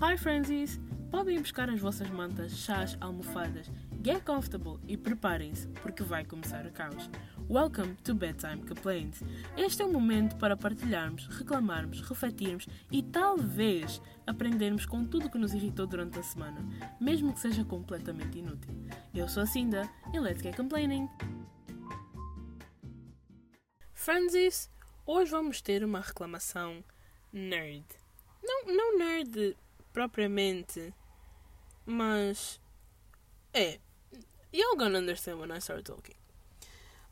Hi Frenzies! Podem buscar as vossas mantas, chás, almofadas, get comfortable e preparem-se porque vai começar o caos. Welcome to Bedtime Complaints. Este é o momento para partilharmos, reclamarmos, refletirmos e talvez aprendermos com tudo que nos irritou durante a semana, mesmo que seja completamente inútil. Eu sou a Cinda e let's get complaining! Francis, hoje vamos ter uma reclamação nerd. Não, não nerd propriamente, mas é. You're gonna understand when I start talking.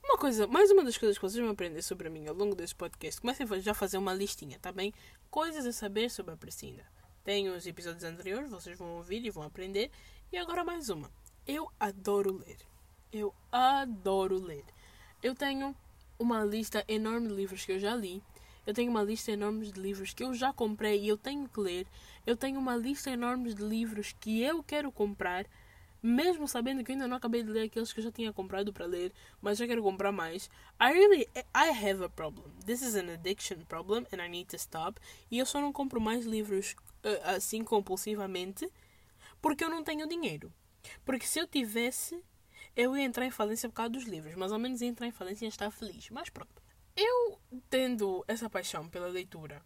Uma coisa, mais uma das coisas que vocês vão aprender sobre mim ao longo deste podcast, comecem já a fazer uma listinha, tá bem? Coisas a saber sobre a Priscila. Tem os episódios anteriores, vocês vão ouvir e vão aprender. E agora mais uma. Eu adoro ler. Eu adoro ler. Eu tenho uma lista enorme de livros que eu já li. Eu tenho uma lista enorme de livros que eu já comprei e eu tenho que ler. Eu tenho uma lista enorme de livros que eu quero comprar, mesmo sabendo que eu ainda não acabei de ler aqueles que eu já tinha comprado para ler, mas já quero comprar mais. I really I have a problem. This is an addiction problem and I need to stop. E eu só não compro mais livros uh, assim compulsivamente porque eu não tenho dinheiro. Porque se eu tivesse, eu ia entrar em falência por causa dos livros, mas ao menos ia entrar em falência e estar feliz. Mas pronto. Eu, tendo essa paixão pela leitura,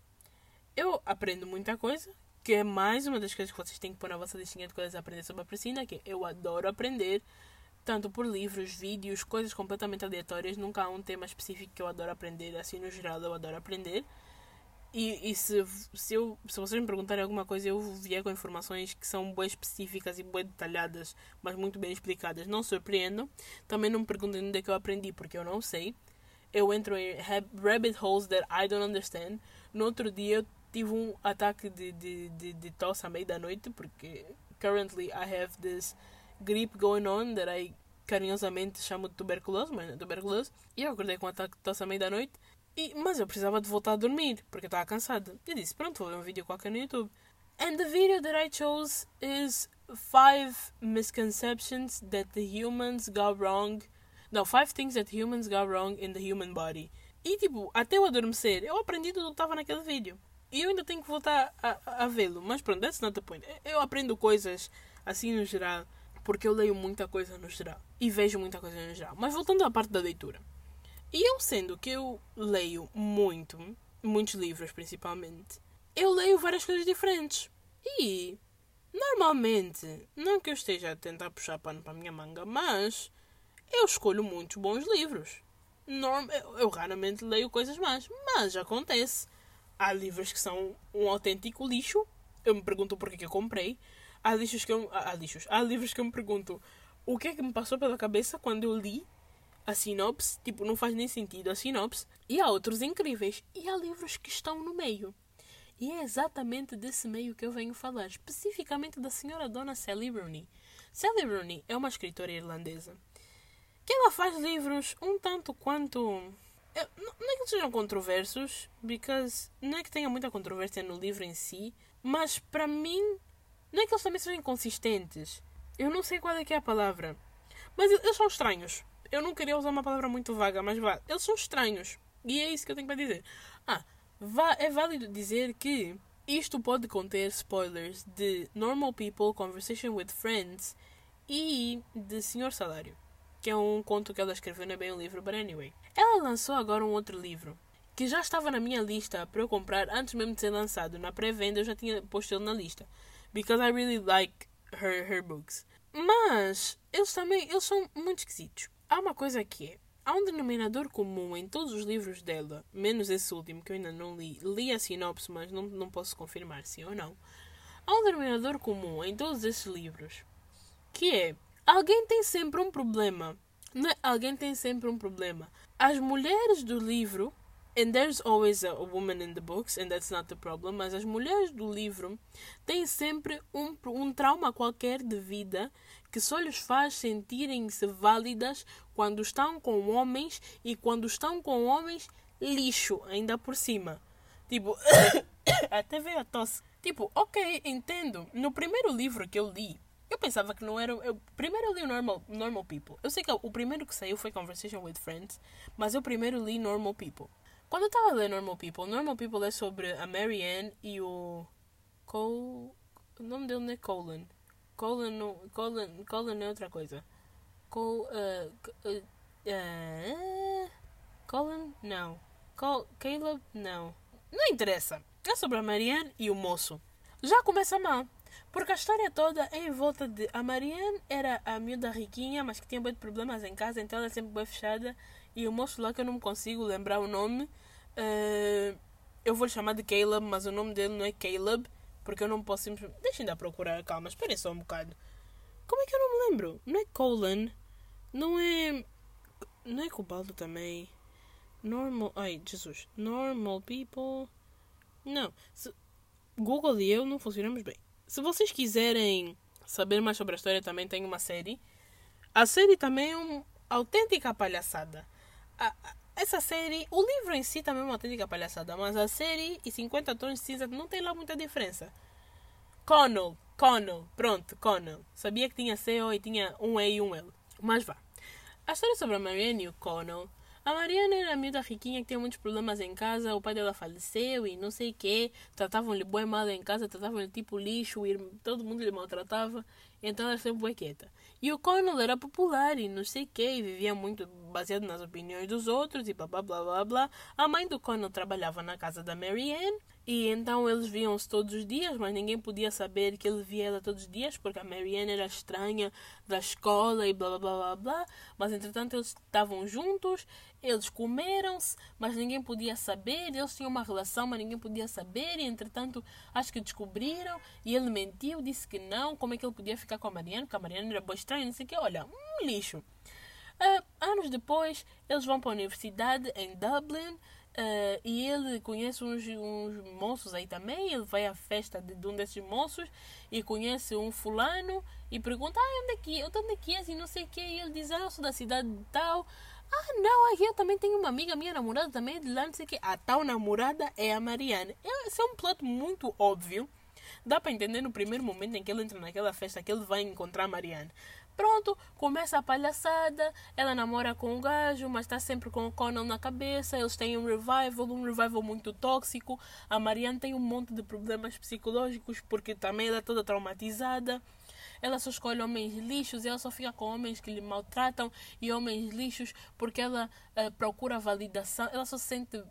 eu aprendo muita coisa, que é mais uma das coisas que vocês têm que pôr na vossa listinha de coisas a aprender sobre a Priscila, que eu adoro aprender, tanto por livros, vídeos, coisas completamente aleatórias. Nunca há um tema específico que eu adoro aprender, assim no geral eu adoro aprender. E, e se, se, eu, se vocês me perguntarem alguma coisa, eu vier com informações que são bem específicas e bem detalhadas, mas muito bem explicadas. Não surpreendam. Também não me perguntem onde é que eu aprendi, porque eu não sei. Eu entro em rabbit holes that I don't understand. No outro dia eu tive um ataque de, de, de, de tosse à meia da noite, porque currently I have this gripe going on that I carinhosamente chamo de tuberculose, mas não é tuberculose. E eu acordei com um ataque de tosse à meia da noite. E, mas eu precisava de voltar a dormir, porque eu estava cansada. E disse, pronto, vou ver um vídeo qualquer no YouTube. And the video that I chose is five misconceptions that the humans got wrong. No, five things that humans got wrong in the human body. E tipo, até eu adormecer, eu aprendi tudo o que estava naquele vídeo. E eu ainda tenho que voltar a, a, a vê-lo. Mas pronto, that's not the point. Eu aprendo coisas assim no geral, porque eu leio muita coisa no geral. E vejo muita coisa no geral. Mas voltando à parte da leitura. E eu sendo que eu leio muito, muitos livros principalmente, eu leio várias coisas diferentes. E normalmente, não que eu esteja a tentar puxar pano para a minha manga, mas eu escolho muitos bons livros. Eu, raramente leio coisas más, mas acontece. Há livros que são um autêntico lixo. Eu me pergunto porquê que eu comprei. Há lixos que eu, há lixos. Há livros que eu me pergunto o que é que me passou pela cabeça quando eu li a sinopse, tipo, não faz nem sentido a sinopse, e há outros incríveis, e há livros que estão no meio. E é exatamente desse meio que eu venho falar, especificamente da senhora Dona Sally Rooney. Sally Rooney é uma escritora irlandesa que ela faz livros um tanto quanto. Não é que sejam controversos, because não é que tenha muita controvérsia no livro em si, mas para mim, não é que eles também sejam inconsistentes. Eu não sei qual é que é a palavra, mas eles são estranhos. Eu não queria usar uma palavra muito vaga, mas vá. Eles são estranhos. E é isso que eu tenho para dizer. Ah, vá, é válido dizer que isto pode conter spoilers de Normal People, Conversation with Friends e de Senhor Salário, que é um conto que ela escreveu, não é bem um livro, but anyway. Ela lançou agora um outro livro que já estava na minha lista para eu comprar antes mesmo de ser lançado. Na pré-venda eu já tinha posto ele na lista. Because I really like her, her books. Mas eles também eles são muito esquisitos. Há uma coisa que é. Há um denominador comum em todos os livros dela, menos esse último que eu ainda não li. Li a sinopse, mas não, não posso confirmar se ou não. Há um denominador comum em todos esses livros, que é alguém tem sempre um problema. Não é? Alguém tem sempre um problema. As mulheres do livro, and there's always a woman in the books, and that's not the problem, mas as mulheres do livro têm sempre um, um trauma qualquer de vida que só lhes faz sentirem-se válidas quando estão com homens e quando estão com homens lixo, ainda por cima. Tipo, até veio a tosse. Tipo, ok, entendo. No primeiro livro que eu li, eu pensava que não era. Eu, primeiro eu li o Normal, Normal People. Eu sei que o primeiro que saiu foi Conversation with Friends, mas eu primeiro li Normal People. Quando eu estava a ler Normal People, Normal People é sobre a Marianne e o. Cole. O nome dele não é Colin. Colin, Colin, Colin é outra coisa. Col, uh, uh, uh, Colin? Não. Col, Caleb? Não. Não interessa. É sobre a Marianne e o moço. Já começa mal. Porque a história toda é em volta de. A Marianne era a miúda riquinha, mas que tinha muitos problemas em casa, então ela é sempre bem fechada. E o moço lá que eu não consigo lembrar o nome. Uh, eu vou lhe chamar de Caleb, mas o nome dele não é Caleb. Porque eu não posso simplesmente. Deixa ainda procurar, calma, espere só um bocado. Como é que eu não me lembro? Não é Colin? Não é. Não é Cobalto também? Normal. Ai, Jesus. Normal people. Não. Google e eu não funcionamos bem. Se vocês quiserem saber mais sobre a história, também tem uma série. A série também é uma autêntica palhaçada. A, a, essa série, o livro em si também é uma autêntica palhaçada, mas a série e 50 tons de cinza não tem lá muita diferença. Connell, Connell, pronto, Connell. Sabia que tinha C-O e tinha um E e um L. Mas vá. A história sobre a Marianne e o Connell a Mariana era a miúda riquinha que tinha muitos problemas em casa, o pai dela faleceu e não sei o quê. Tratavam-lhe bem mal em casa, tratavam-lhe tipo lixo, todo mundo lhe maltratava. Então ela sempre foi quieta. E o Connell era popular e não sei o quê, e vivia muito baseado nas opiniões dos outros e blá blá blá blá blá. A mãe do Connell trabalhava na casa da Marianne e então eles viam-se todos os dias, mas ninguém podia saber que ele via ela todos os dias, porque a Marianne era estranha da escola e blá blá blá blá blá. Mas entretanto eles estavam juntos, eles comeram-se, mas ninguém podia saber. Eles tinham uma relação, mas ninguém podia saber. E entretanto acho que descobriram. E ele mentiu, disse que não. Como é que ele podia ficar com a Marianne? Porque a Marianne era boa estranha, não sei o que. Olha, um lixo. Uh, anos depois, eles vão para a universidade em Dublin. Uh, e ele conhece uns, uns moços aí também. Ele vai à festa de, de, um desses moços e conhece um fulano e pergunta: Ah, onde é que, onde é que és? E não sei o que. E ele diz: Ah, eu sou da cidade tal. Ah, não, aqui eu também tenho uma amiga, minha namorada também é de lá, não sei o que. A tal namorada é a Mariana. Esse é um plot muito óbvio. Dá para entender no primeiro momento em que ele entra naquela festa que ele vai encontrar a Mariana. Pronto, começa a palhaçada. Ela namora com o gajo, mas está sempre com o Conan na cabeça. Eles têm um revival, um revival muito tóxico. A Marianne tem um monte de problemas psicológicos porque também ela é toda traumatizada. Ela só escolhe homens lixos e ela só fica com homens que lhe maltratam e homens lixos porque ela uh, procura validação. Ela só se sente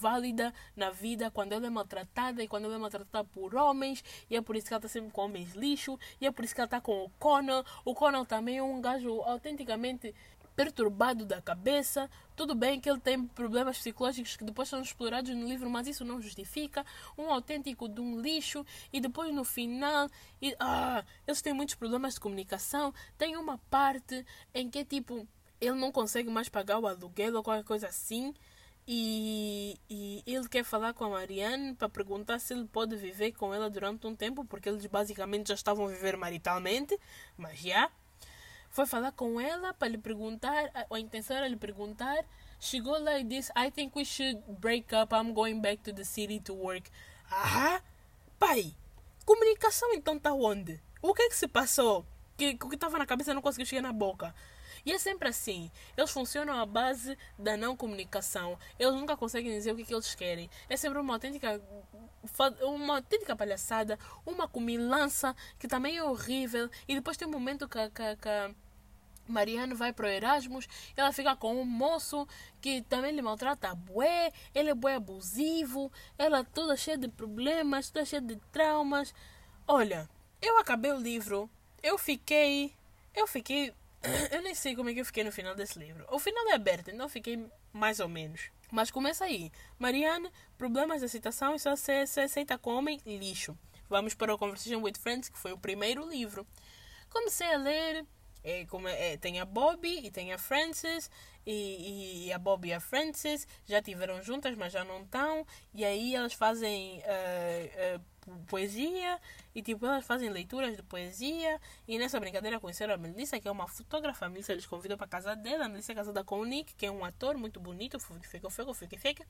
válida na vida quando ela é maltratada e quando ela é maltratada por homens. E é por isso que ela está sempre com homens lixo. E é por isso que ela está com o Conan. O Conan também é um gajo autenticamente perturbado da cabeça. Tudo bem que ele tem problemas psicológicos que depois são explorados no livro, mas isso não justifica. Um autêntico de um lixo. E depois no final, e, ah, eles têm muitos problemas de comunicação. Tem uma parte em que tipo ele não consegue mais pagar o aluguel ou qualquer coisa assim. E, e ele quer falar com a Marianne para perguntar se ele pode viver com ela durante um tempo, porque eles basicamente já estavam a viver maritalmente, mas já foi falar com ela para lhe perguntar, a, intenção era lhe perguntar. Chegou lá e disse: I think we should break up. I'm going back to the city to work. Ah, pai, comunicação então tá onde? O que é que se passou? Que o que estava na cabeça não conseguiu chegar na boca. E é sempre assim. Eles funcionam à base da não comunicação. Eles nunca conseguem dizer o que, é que eles querem. É sempre uma autêntica uma autêntica palhaçada, uma comilança que também é horrível. E depois tem um momento que, que, que Mariano vai para o Erasmus, ela fica com um moço que também lhe maltrata bué, ele é bué abusivo, ela toda cheia de problemas, toda cheia de traumas. Olha, eu acabei o livro, eu fiquei, eu fiquei, eu nem sei como é que eu fiquei no final desse livro. O final é aberto, então eu fiquei mais ou menos. Mas começa aí. Marianne, problemas da citação e só se, se aceita como homem, lixo. Vamos para o Conversation with Friends, que foi o primeiro livro. Comecei a ler, é, como é, tem a Bobby e tem a Frances e, e, a Bobby e a Frances já tiveram juntas mas já não estão e aí elas fazem uh, uh, poesia e tipo elas fazem leituras de poesia e nessa brincadeira conheceram a Melissa que é uma fotógrafa. A Melissa eles convidam para casa dela. A Melissa é casada com o Nick que é um ator muito bonito fica fica fica fica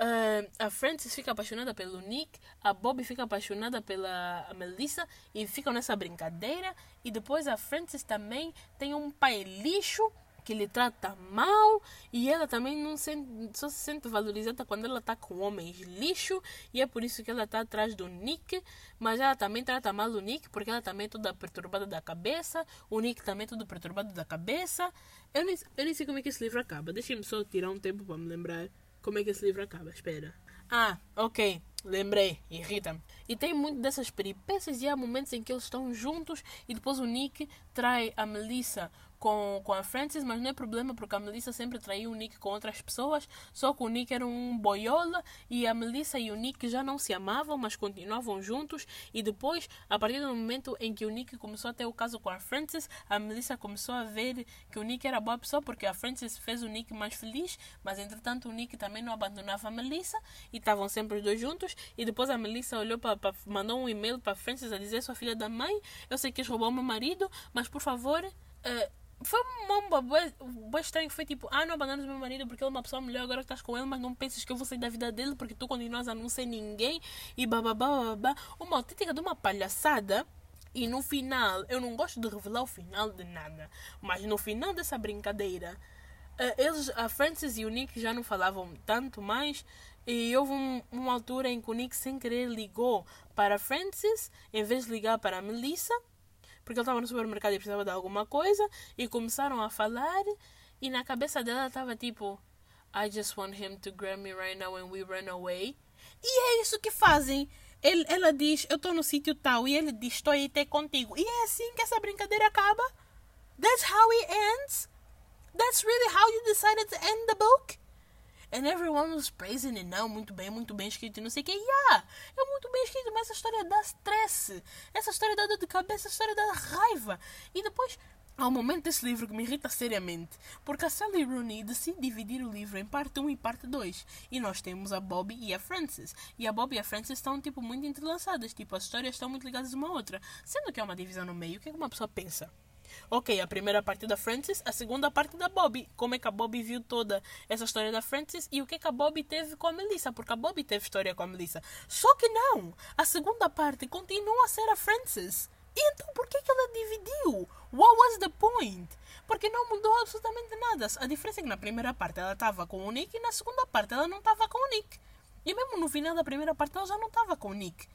Uh, a Frances fica apaixonada pelo Nick, a Bobby fica apaixonada pela Melissa e ficam nessa brincadeira. E depois a Frances também tem um pai lixo que lhe trata mal e ela também não só se sente valorizada quando ela está com homens lixo e é por isso que ela está atrás do Nick, mas ela também trata mal o Nick porque ela também é toda perturbada da cabeça, o Nick também é todo perturbado da cabeça. Eu nem, eu nem sei como é que esse livro acaba, deixem-me só tirar um tempo para me lembrar como é que esse livro acaba, espera. Ah, ok. Lembrei, irrita-me. E tem muito dessas peripécias e há momentos em que eles estão juntos e depois o Nick trai a Melissa com, com a Frances, mas não é problema porque a Melissa sempre traiu o Nick com outras pessoas, só que o Nick era um boiola e a Melissa e o Nick já não se amavam, mas continuavam juntos. E depois, a partir do momento em que o Nick começou a ter o caso com a Frances, a Melissa começou a ver que o Nick era boa pessoa porque a Frances fez o Nick mais feliz, mas entretanto o Nick também não abandonava a Melissa e estavam sempre os dois juntos. E depois a Melissa olhou para mandou um e-mail para a Frances a dizer: Sua filha da mãe, eu sei que o meu marido, mas por favor. Uh, foi uma bomba bem estranho. Foi tipo, ah, não abandonas meu marido porque ele é uma pessoa melhor agora que estás com ele, mas não penses que eu vou sair da vida dele porque tu continuas a não ser ninguém e bababá, babá. Uma autêntica de uma palhaçada. E no final, eu não gosto de revelar o final de nada, mas no final dessa brincadeira, eh, eles, a Frances e o Nick já não falavam tanto mais. E houve um, uma altura em que o Nick, sem querer, ligou para a Frances em vez de ligar para a Melissa porque ele estava no supermercado e precisava de alguma coisa e começaram a falar e na cabeça dela estava tipo I just want him to grab me right now and we run away. E é isso que fazem. Ele, ela diz, eu estou no sítio tal, e ele diz, estou aí até contigo. E é assim que essa brincadeira acaba. That's how it ends. That's really how you decided to end the book. And everyone was praising it. Não, muito bem, muito bem escrito e não sei o que. Yeah, é muito bem escrito, mas essa história dá stress. Essa história dá dor de cabeça, essa história dá raiva. E depois, há um momento desse livro que me irrita seriamente. Porque a Sally Rooney decide dividir o livro em parte 1 e parte 2. E nós temos a Bobby e a Frances. E a Bobby e a Frances estão, tipo, muito entrelaçadas. Tipo, as histórias estão muito ligadas uma à outra. Sendo que é uma divisão no meio, o que, é que uma pessoa pensa? Ok, a primeira parte da Frances, a segunda parte da Bobby. Como é que a Bobby viu toda essa história da Frances e o que é que a Bobby teve com a Melissa, porque a Bobby teve história com a Melissa. Só que não! A segunda parte continua a ser a Frances. E então por que, que ela dividiu? What was the point? Porque não mudou absolutamente nada. A diferença é que na primeira parte ela estava com o Nick e na segunda parte ela não estava com o Nick. E mesmo no final da primeira parte ela já não estava com o Nick.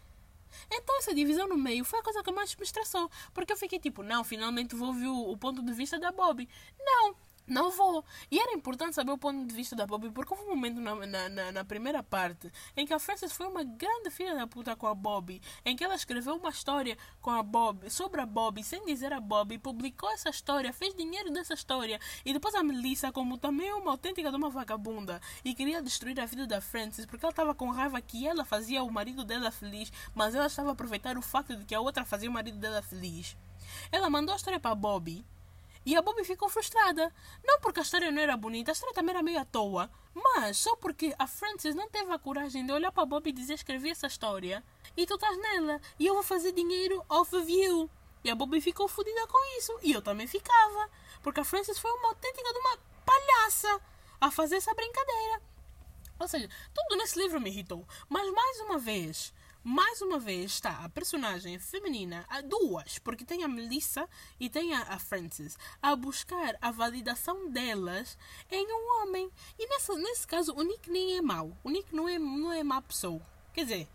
Então essa divisão no meio foi a coisa que mais me estressou. Porque eu fiquei tipo, não, finalmente vou ouvir o, o ponto de vista da Bobby. Não, não vou. E era importante saber o ponto de vista da Bobby, porque houve um momento na, na, na, primeira parte em que a Frances foi uma grande filha da puta com a Bobby, em que ela escreveu uma história com a Bobby, sobre a Bobby, sem dizer a Bobby, publicou essa história, fez dinheiro dessa história, e depois a Melissa, como também uma autêntica de uma vagabunda, e queria destruir a vida da Frances, porque ela estava com raiva que ela fazia o marido dela feliz, mas ela estava a aproveitar o facto de que a outra fazia o marido dela feliz. Ela mandou a história para Bobby e a Bobby ficou frustrada. Não porque a história não era bonita, a história também era meio à toa. Mas só porque a Frances não teve a coragem de olhar para a Bobby e dizer escrevi essa história. E tu estás nela. E eu vou fazer dinheiro off of you. E a Bobby ficou fodida com isso. E eu também ficava. Porque a Frances foi uma autêntica de uma palhaça a fazer essa brincadeira. Ou seja, tudo nesse livro me irritou. Mas mais uma vez, mais uma vez está a personagem feminina, a duas, porque tem a Melissa e tem a, Frances, a buscar a validação delas em um homem. E nessa, nesse caso, o Nick nem é mau. O Nick não é, não é má pessoa. Quer dizer,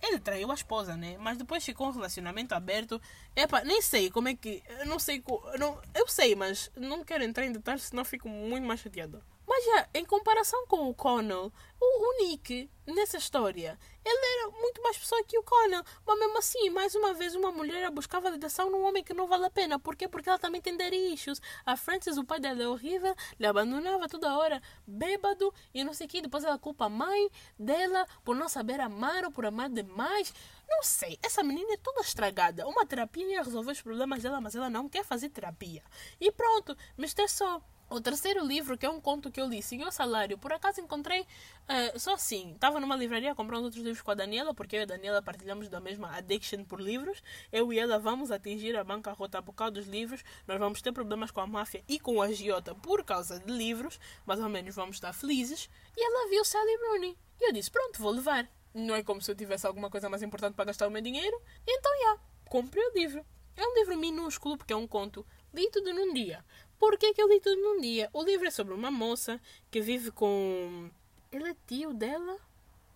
ele traiu a esposa, né? Mas depois ficou um relacionamento aberto. Epa, nem sei como é que. Eu não sei. Não, eu sei, mas não quero entrar em detalhes, senão fico muito mais chateado. Já, em comparação com o Connell, o, o Nick, nessa história, ele era muito mais pessoa que o Connell. Mas mesmo assim, mais uma vez, uma mulher a buscar validação num homem que não vale a pena. Por quê? Porque ela também tem issues. A Frances, o pai dela é horrível, lhe abandonava toda hora, bêbado e não sei o que. Depois ela culpa a mãe dela por não saber amar ou por amar demais. Não sei, essa menina é toda estragada. Uma terapia ia resolver os problemas dela, mas ela não quer fazer terapia. E pronto, me estressou. O terceiro livro, que é um conto que eu li, Senhor Salário, por acaso encontrei uh, só assim. Estava numa livraria comprando outros livros com a Daniela, porque eu e a Daniela partilhamos da mesma addiction por livros. Eu e ela vamos atingir a bancarrota por causa dos livros. Nós vamos ter problemas com a máfia e com a agiota por causa de livros. Mais ou menos vamos estar felizes. E ela viu Sally Rooney. E eu disse: Pronto, vou levar. Não é como se eu tivesse alguma coisa mais importante para gastar o meu dinheiro. Então, já, comprei o livro. É um livro minúsculo, porque é um conto. Li tudo num dia. Por que, que eu li tudo num dia? O livro é sobre uma moça que vive com. Ele é tio dela?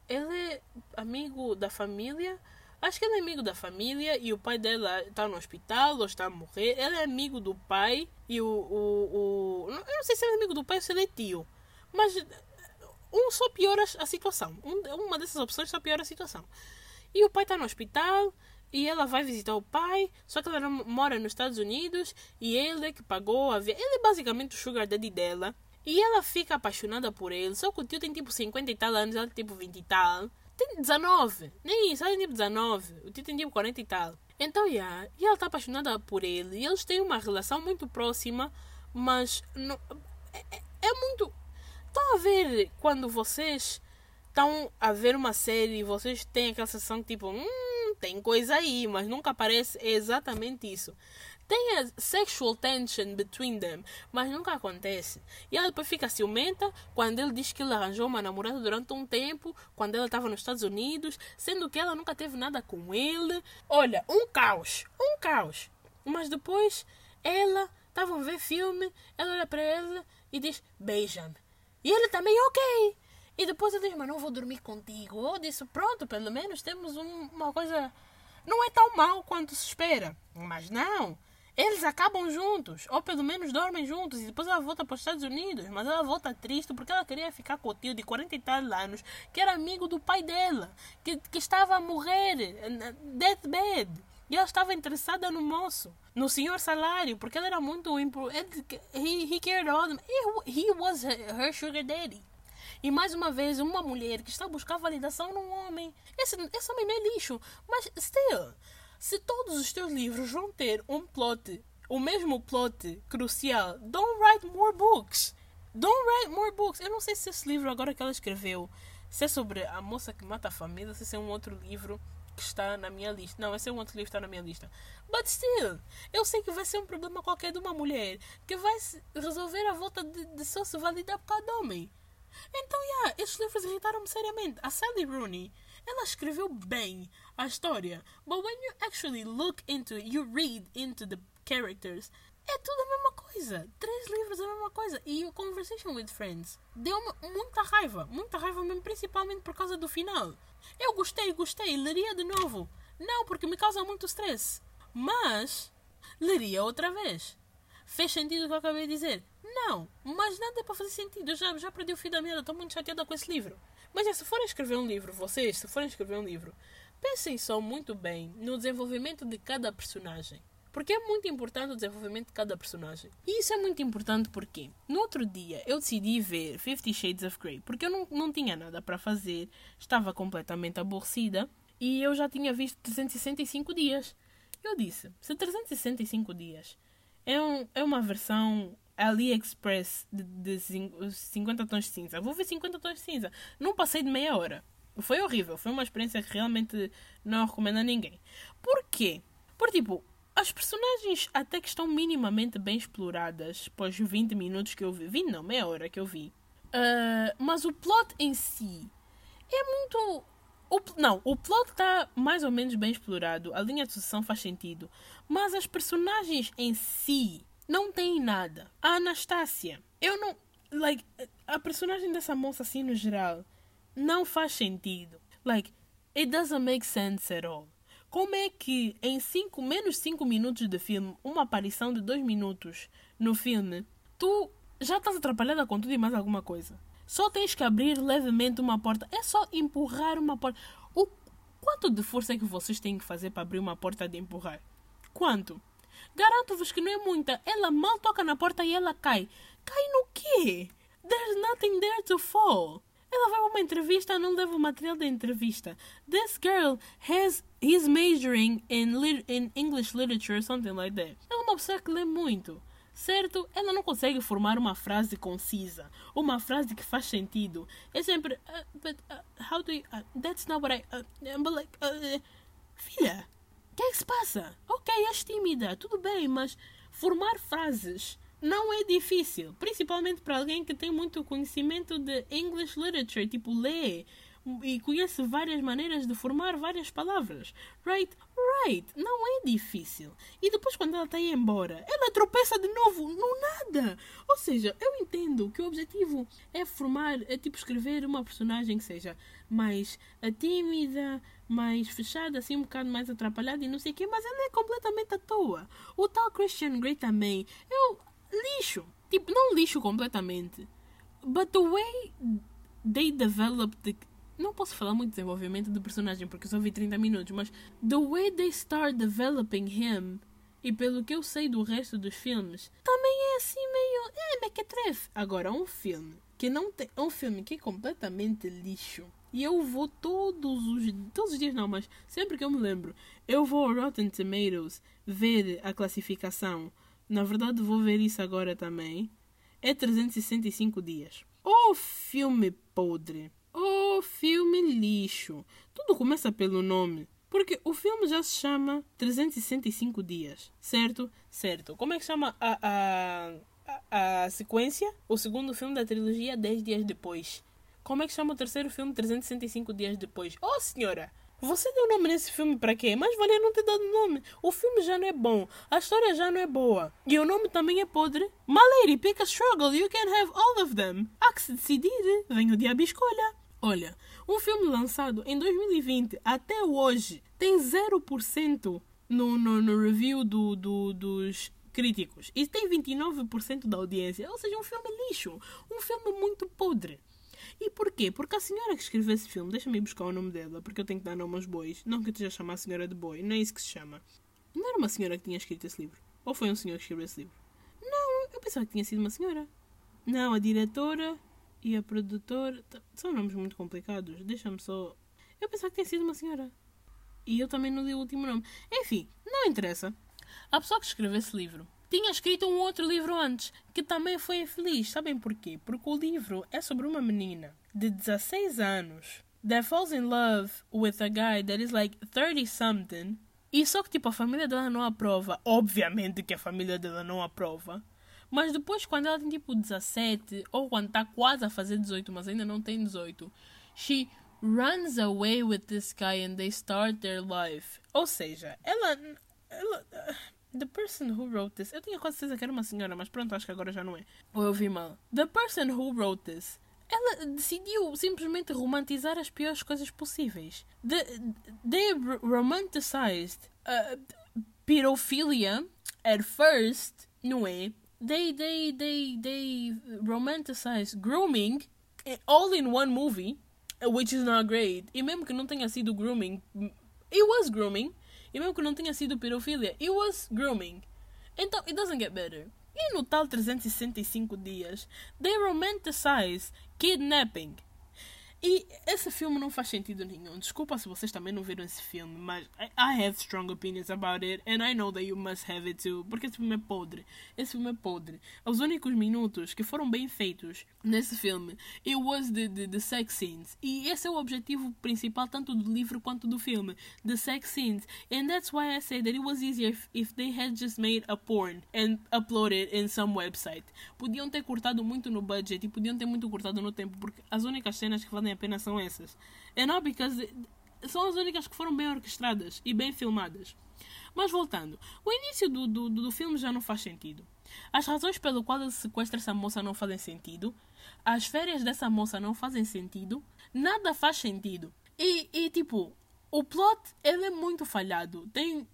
Ele é amigo da família? Acho que ele é amigo da família e o pai dela está no hospital ou está a morrer. Ele é amigo do pai e o. o, o... Eu não sei se ele é amigo do pai ou se ele é tio. Mas um só piora a situação. uma dessas opções só piora a situação. E o pai está no hospital e ela vai visitar o pai, só que ela mora nos Estados Unidos e ele é que pagou a via. Ele é basicamente o sugar daddy dela. E ela fica apaixonada por ele, só que o tio tem tipo 50 e tal anos, ela tem tipo 20 e tal. Tem 19, nem isso, ela tem tipo 19, o tio tem tipo 40 e tal. Então, yeah, e ela está apaixonada por ele, e eles têm uma relação muito próxima, mas não, é, é, é muito. Estão a ver quando vocês estão a ver uma série e vocês têm aquela sensação tipo, hum, tem coisa aí, mas nunca aparece exatamente isso. Tem a sexual tension between them, mas nunca acontece. E ela depois fica ciumenta quando ele diz que ele arranjou uma namorada durante um tempo, quando ela estava nos Estados Unidos, sendo que ela nunca teve nada com ele. Olha, um caos, um caos. Mas depois ela estava a ver filme, ela olha para ele e diz: beija-me. E ele também, ok. E depois ele diz, mas não vou dormir contigo. Eu disse, pronto, pelo menos temos um, uma coisa. Não é tão mal quanto se espera. Mas não. Eles acabam juntos, ou pelo menos dormem juntos, e depois ela volta para os Estados Unidos. Mas ela volta triste porque ela queria ficar com o tio de 40 e tal anos, que era amigo do pai dela, que, que estava a morrer, deathbed. E ela estava interessada no moço, no senhor salário, porque ele era muito. Ele, he, he cared all them. He, he was her sugar daddy. E mais uma vez, uma mulher que está a buscar validação num homem. Esse, esse homem é lixo. Mas, still, se todos os teus livros vão ter um plot, o mesmo plot crucial, don't write more books. Don't write more books. Eu não sei se esse livro agora que ela escreveu, se é sobre a moça que mata a família, se é um outro livro que está na minha lista. Não, esse é um outro livro que está na minha lista. But still, eu sei que vai ser um problema qualquer de uma mulher que vai resolver a volta de, de só se validar por de homem. Então, yeah, estes livros irritaram-me seriamente. A Sally Rooney, ela escreveu bem a história. But when you actually look into it, you read into the characters, é tudo a mesma coisa. Três livros a mesma coisa. E o Conversation with Friends deu-me muita raiva. Muita raiva mesmo, principalmente por causa do final. Eu gostei, gostei, leria de novo. Não, porque me causa muito stress. Mas, leria outra vez. Fez sentido o que eu acabei de dizer? Não, mas nada é para fazer sentido. Eu já, já perdi o fio da meada, estou muito chateada com esse livro. Mas é, se forem escrever um livro, vocês, se forem escrever um livro, pensem só muito bem no desenvolvimento de cada personagem. Porque é muito importante o desenvolvimento de cada personagem. E isso é muito importante porque no outro dia eu decidi ver Fifty Shades of Grey porque eu não, não tinha nada para fazer, estava completamente aborrecida e eu já tinha visto 365 dias. Eu disse: se 365 dias é, um, é uma versão AliExpress de, de 50 tons de cinza. Vou ver 50 tons de cinza. Não passei de meia hora. Foi horrível. Foi uma experiência que realmente não recomendo a ninguém. Por quê? Por tipo, as personagens até que estão minimamente bem exploradas após 20 minutos que eu vi. 20 não, meia hora que eu vi. Uh, mas o plot em si é muito. O, não, o plot está mais ou menos bem explorado. A linha de sucessão faz sentido. Mas as personagens em si não têm nada. A Anastácia, eu não. Like, a personagem dessa moça, assim, no geral, não faz sentido. Like, it doesn't make sense at all. Como é que em cinco, menos 5 minutos de filme, uma aparição de 2 minutos no filme, tu já estás atrapalhada com tudo e mais alguma coisa? Só tens que abrir levemente uma porta. É só empurrar uma porta. O quanto de força é que vocês têm que fazer para abrir uma porta de empurrar? Quanto? Garanto-vos que não é muita. Ela mal toca na porta e ela cai. Cai no quê? There's nothing there to fall. Ela vai a uma entrevista, não leva o material da entrevista. This girl has he's majoring in, in English literature, something like that. É uma pessoa que lê muito. Certo? Ela não consegue formar uma frase concisa, uma frase que faz sentido. É sempre, uh, but uh, how do you, uh, that's not what I, uh, but like, uh, filha, o que é que se passa? Ok, és tímida, tudo bem, mas formar frases não é difícil, principalmente para alguém que tem muito conhecimento de English literature, tipo lê e conhece várias maneiras de formar várias palavras. Right? Right. Não é difícil. E depois, quando ela está aí embora, ela tropeça de novo no nada. Ou seja, eu entendo que o objetivo é formar, é tipo escrever uma personagem que seja mais tímida, mais fechada, assim um bocado mais atrapalhada e não sei o quê, mas ela é completamente à toa. O tal Christian Grey também, eu lixo. Tipo, não lixo completamente. But the way they developed the... Não posso falar muito de desenvolvimento do personagem porque só vi 30 minutos, mas the way they start developing him e pelo que eu sei do resto dos filmes, também é assim meio. É mequetrefe. Agora, um filme que não tem. Um filme que é completamente lixo. E eu vou todos os. Todos os dias não, mas sempre que eu me lembro, eu vou ao Rotten Tomatoes ver a classificação. Na verdade, vou ver isso agora também. É 365 dias. O filme podre. O filme lixo. Tudo começa pelo nome. Porque o filme já se chama 365 dias, certo? Certo. Como é que chama a, a, a, sequência? O segundo filme da trilogia, 10 dias depois. Como é que chama o terceiro filme, 365 dias depois? Oh, senhora! Você deu nome nesse filme para quê? Mas valia não ter dado nome. O filme já não é bom. A história já não é boa. E o nome também é podre. My lady, pick a struggle. You can have all of them. Há que se decidir. Vem o diabo escolha. Olha, um filme lançado em 2020 até hoje tem 0% no, no, no review do, do, dos críticos. E tem 29% da audiência. Ou seja, um filme lixo. Um filme muito podre. E porquê? Porque a senhora que escreveu esse filme, deixa-me buscar o nome dela, porque eu tenho que dar nome aos bois. Não que eu esteja a chamar a senhora de boi, não é isso que se chama. Não era uma senhora que tinha escrito esse livro? Ou foi um senhor que escreveu esse livro? Não, eu pensava que tinha sido uma senhora. Não, a diretora e a produtora. São nomes muito complicados. Deixa-me só. Eu pensava que tinha sido uma senhora. E eu também não li o último nome. Enfim, não interessa. A pessoa que escreveu esse livro tinha escrito um outro livro antes, que também foi infeliz. Sabem porquê? Porque o livro é sobre uma menina de 16 anos that falls in love with a guy that is like 30 something. E só que tipo a família dela não aprova. Obviamente que a família dela não aprova. Mas depois quando ela tem tipo 17 ou quando está quase a fazer 18, mas ainda não tem 18, she runs away with this guy and they start their life. Ou seja, ela ela The person who wrote this. Eu tinha quase certeza que era uma senhora, mas pronto, acho que agora já não é. Ou eu vi mal. The person who wrote this. Ela decidiu simplesmente romantizar as piores coisas possíveis. The, they romanticized uh, pedophilia at first, não é? They, they, they, they romanticized grooming all in one movie, which is not great. E mesmo que não tenha sido grooming, it was grooming. E mesmo que não tenha sido pedofilia, it was grooming. Então, it doesn't get better. E no tal 365 dias, they romanticize kidnapping. E esse filme não faz sentido nenhum. Desculpa se vocês também não viram esse filme, mas I, have strong opinions about it and I know that you must have it too. Porque esse filme é podre. Esse filme é podre. Os únicos minutos que foram bem feitos nesse filme, it was the, the, the sex scenes. E esse é o objetivo principal tanto do livro quanto do filme. The sex scenes. And that's why I say that it was easier if, if they had just made a porn and uploaded in some website. Podiam ter cortado muito no budget e podiam ter muito cortado no tempo, porque as únicas cenas que fazem a pena são essas. É não, because são as únicas que foram bem orquestradas e bem filmadas. Mas voltando, o início do, do, do filme já não faz sentido. As razões pelo qual ele sequestra essa moça não fazem sentido. As férias dessa moça não fazem sentido. Nada faz sentido. E, e tipo, o plot ele é muito falhado. Tem,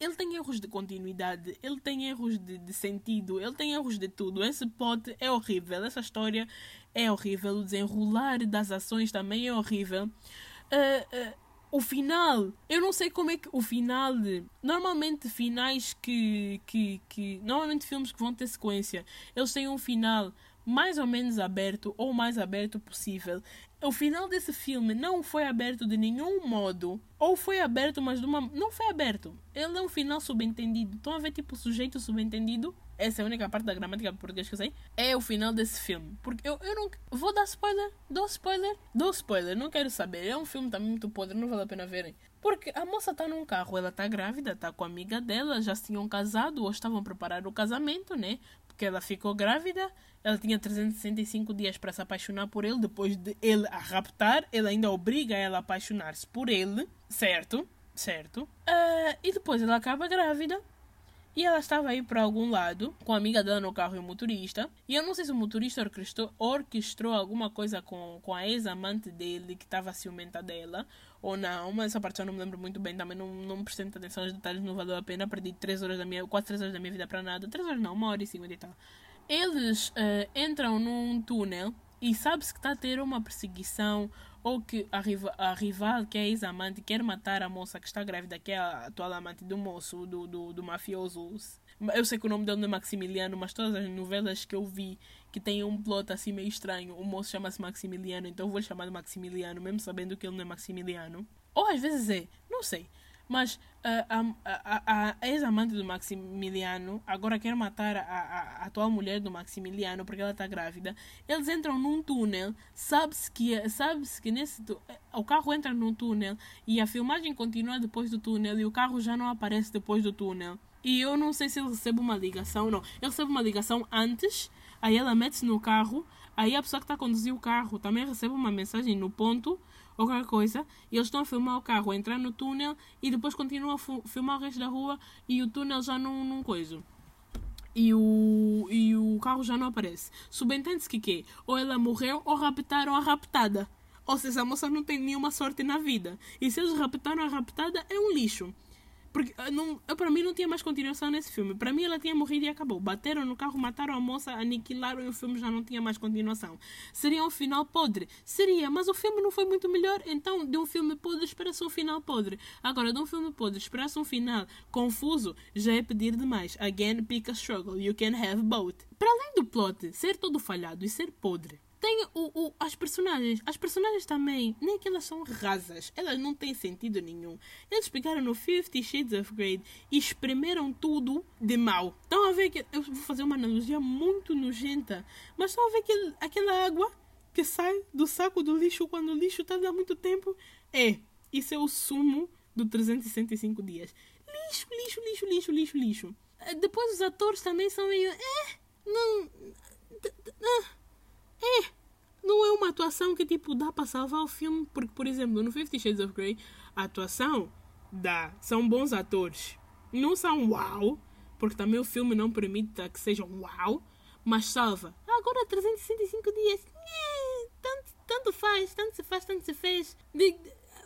ele tem erros de continuidade, ele tem erros de, de, sentido, ele tem erros de tudo. Esse plot é horrível, essa história é horrível, o desenrolar das ações também é horrível. Uh, uh, o final, eu não sei como é que o final. Normalmente, finais que, que, que. Normalmente, filmes que vão ter sequência, eles têm um final mais ou menos aberto ou mais aberto possível. O final desse filme não foi aberto de nenhum modo. Ou foi aberto, mas de uma. Não foi aberto. Ele é um final subentendido. Estão a ver, tipo, sujeito subentendido? Essa é a única parte da gramática portuguesa que eu sei. É o final desse filme. Porque eu, eu não. Vou dar spoiler? Dou spoiler? Dou spoiler, não quero saber. É um filme também muito podre, não vale a pena verem. Porque a moça tá num carro, ela tá grávida, tá com a amiga dela, já se tinham casado ou estavam a preparar o casamento, né? Porque ela ficou grávida, ela tinha 365 dias para se apaixonar por ele, depois de ele a raptar, ele ainda obriga ela a apaixonar-se por ele, certo? Certo. Uh, e depois ela acaba grávida e ela estava aí para algum lado, com a amiga dela no carro e o motorista. E eu não sei se o motorista orquestrou, orquestrou alguma coisa com, com a ex-amante dele, que estava ciumenta dela, ou não, mas essa parte eu não me lembro muito bem. Também não, não prestei atenção aos detalhes, não valeu a pena. Perdi 3 horas da minha, quase 3 horas da minha vida para nada. 3 horas não, 1 hora e 50 e tal. Eles uh, entram num túnel e sabe-se que está a ter uma perseguição ou que a, rival, a rival, que é ex-amante, quer matar a moça que está grávida, que é a atual amante do moço, do, do, do mafioso. Eu sei que o nome dele não é Maximiliano, mas todas as novelas que eu vi que tem um plot assim meio estranho, o moço chama-se Maximiliano, então eu vou lhe chamar de Maximiliano, mesmo sabendo que ele não é Maximiliano. Ou às vezes é, não sei. Mas uh, a, a, a ex-amante do Maximiliano agora quer matar a, a, atual mulher do Maximiliano porque ela está grávida. Eles entram num túnel, sabe-se que, sabe que nesse o carro entra num túnel e a filmagem continua depois do túnel e o carro já não aparece depois do túnel. E eu não sei se ele recebe uma ligação, não. Ele recebe uma ligação antes, aí ela mete-se no carro, aí a pessoa que está a conduzir o carro também recebe uma mensagem no ponto ou qualquer coisa, e eles estão a filmar o carro, a entrar no túnel e depois continuam a filmar o resto da rua e o túnel já não, não coisa. E o, e o carro já não aparece. Subentende-se que quê? Ou ela morreu ou raptaram a raptada. Ou seja, a moça não tem nenhuma sorte na vida. E se eles raptaram a raptada, é um lixo. Porque ah, não, para mim não tinha mais continuação nesse filme. Para mim ela tinha morrido e acabou. Bateram no carro, mataram a moça, aniquilaram e o filme já não tinha mais continuação. Seria um final podre? Seria, mas o filme não foi muito melhor. Então, de um filme podre, espera-se um final podre. Agora, de um filme podre, espera-se um final confuso, já é pedir demais. Again, pick a struggle. You can have both. Para além do plot ser todo falhado e ser podre, tem o, o, as personagens. As personagens também, nem que elas são rasas. Elas não têm sentido nenhum. Eles pegaram no Fifty Shades of Grey e espremeram tudo de mal. Estão a ver que. Eu vou fazer uma analogia muito nojenta. Mas estão a ver que aquela água que sai do saco do lixo quando o lixo está há muito tempo? É. Isso é o sumo do 365 dias. Lixo, lixo, lixo, lixo, lixo, lixo. Depois os atores também são meio. É. Não. É, não é uma atuação que tipo dá para salvar o filme, porque por exemplo, no Fifty Shades of Grey, a atuação dá, são bons atores. Não são uau, porque também o filme não permite que sejam uau, mas salva. Agora 365 dias, tanto, tanto faz, tanto se faz, tanto se fez. De,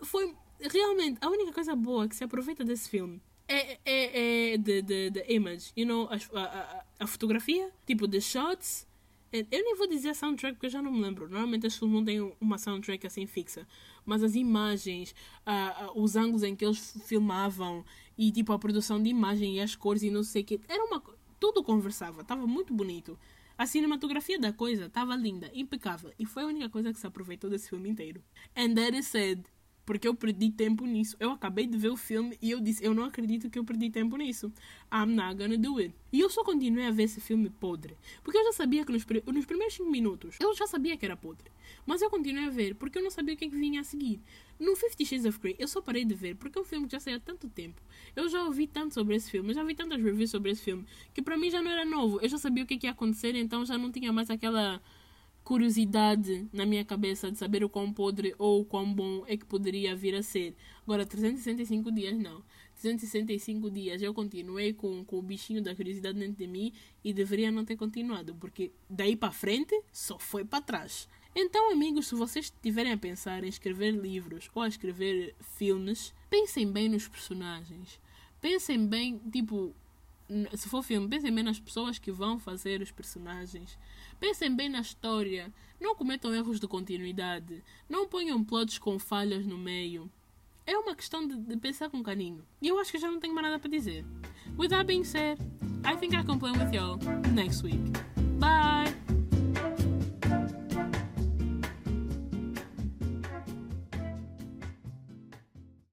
foi realmente a única coisa boa que se aproveita desse filme é, é, é the image, you know, a, a, a fotografia, tipo, the shots, eu nem vou dizer a soundtrack porque eu já não me lembro. Normalmente as filmes não têm uma soundtrack assim fixa. Mas as imagens, uh, uh, os ângulos em que eles filmavam e tipo a produção de imagem e as cores e não sei o que. Era uma. Tudo conversava, estava muito bonito. A cinematografia da coisa estava linda, impecável. E foi a única coisa que se aproveitou desse filme inteiro. And that is said porque eu perdi tempo nisso. Eu acabei de ver o filme e eu disse, eu não acredito que eu perdi tempo nisso. I'm not gonna do it. E eu só continuei a ver esse filme podre. Porque eu já sabia que nos, nos primeiros 5 minutos, eu já sabia que era podre. Mas eu continuei a ver porque eu não sabia o que, é que vinha a seguir. No Fifty Shades of Grey, eu só parei de ver porque é um filme que já saiu há tanto tempo. Eu já ouvi tanto sobre esse filme, eu já vi tantas reviews sobre esse filme, que para mim já não era novo. Eu já sabia o que, é que ia acontecer, então já não tinha mais aquela curiosidade na minha cabeça de saber o quão podre ou o quão bom é que poderia vir a ser. Agora, 365 dias não. 365 dias eu continuei com, com o bichinho da curiosidade dentro de mim e deveria não ter continuado, porque daí para frente só foi para trás. Então, amigos, se vocês estiverem a pensar em escrever livros ou a escrever filmes, pensem bem nos personagens. Pensem bem, tipo, se for filme, pensem bem nas pessoas que vão fazer os personagens. Pensem bem na história. Não cometam erros de continuidade. Não ponham plots com falhas no meio. É uma questão de, de pensar com carinho. E eu acho que já não tenho mais nada para dizer. With that being said, I think I can play with y'all next week.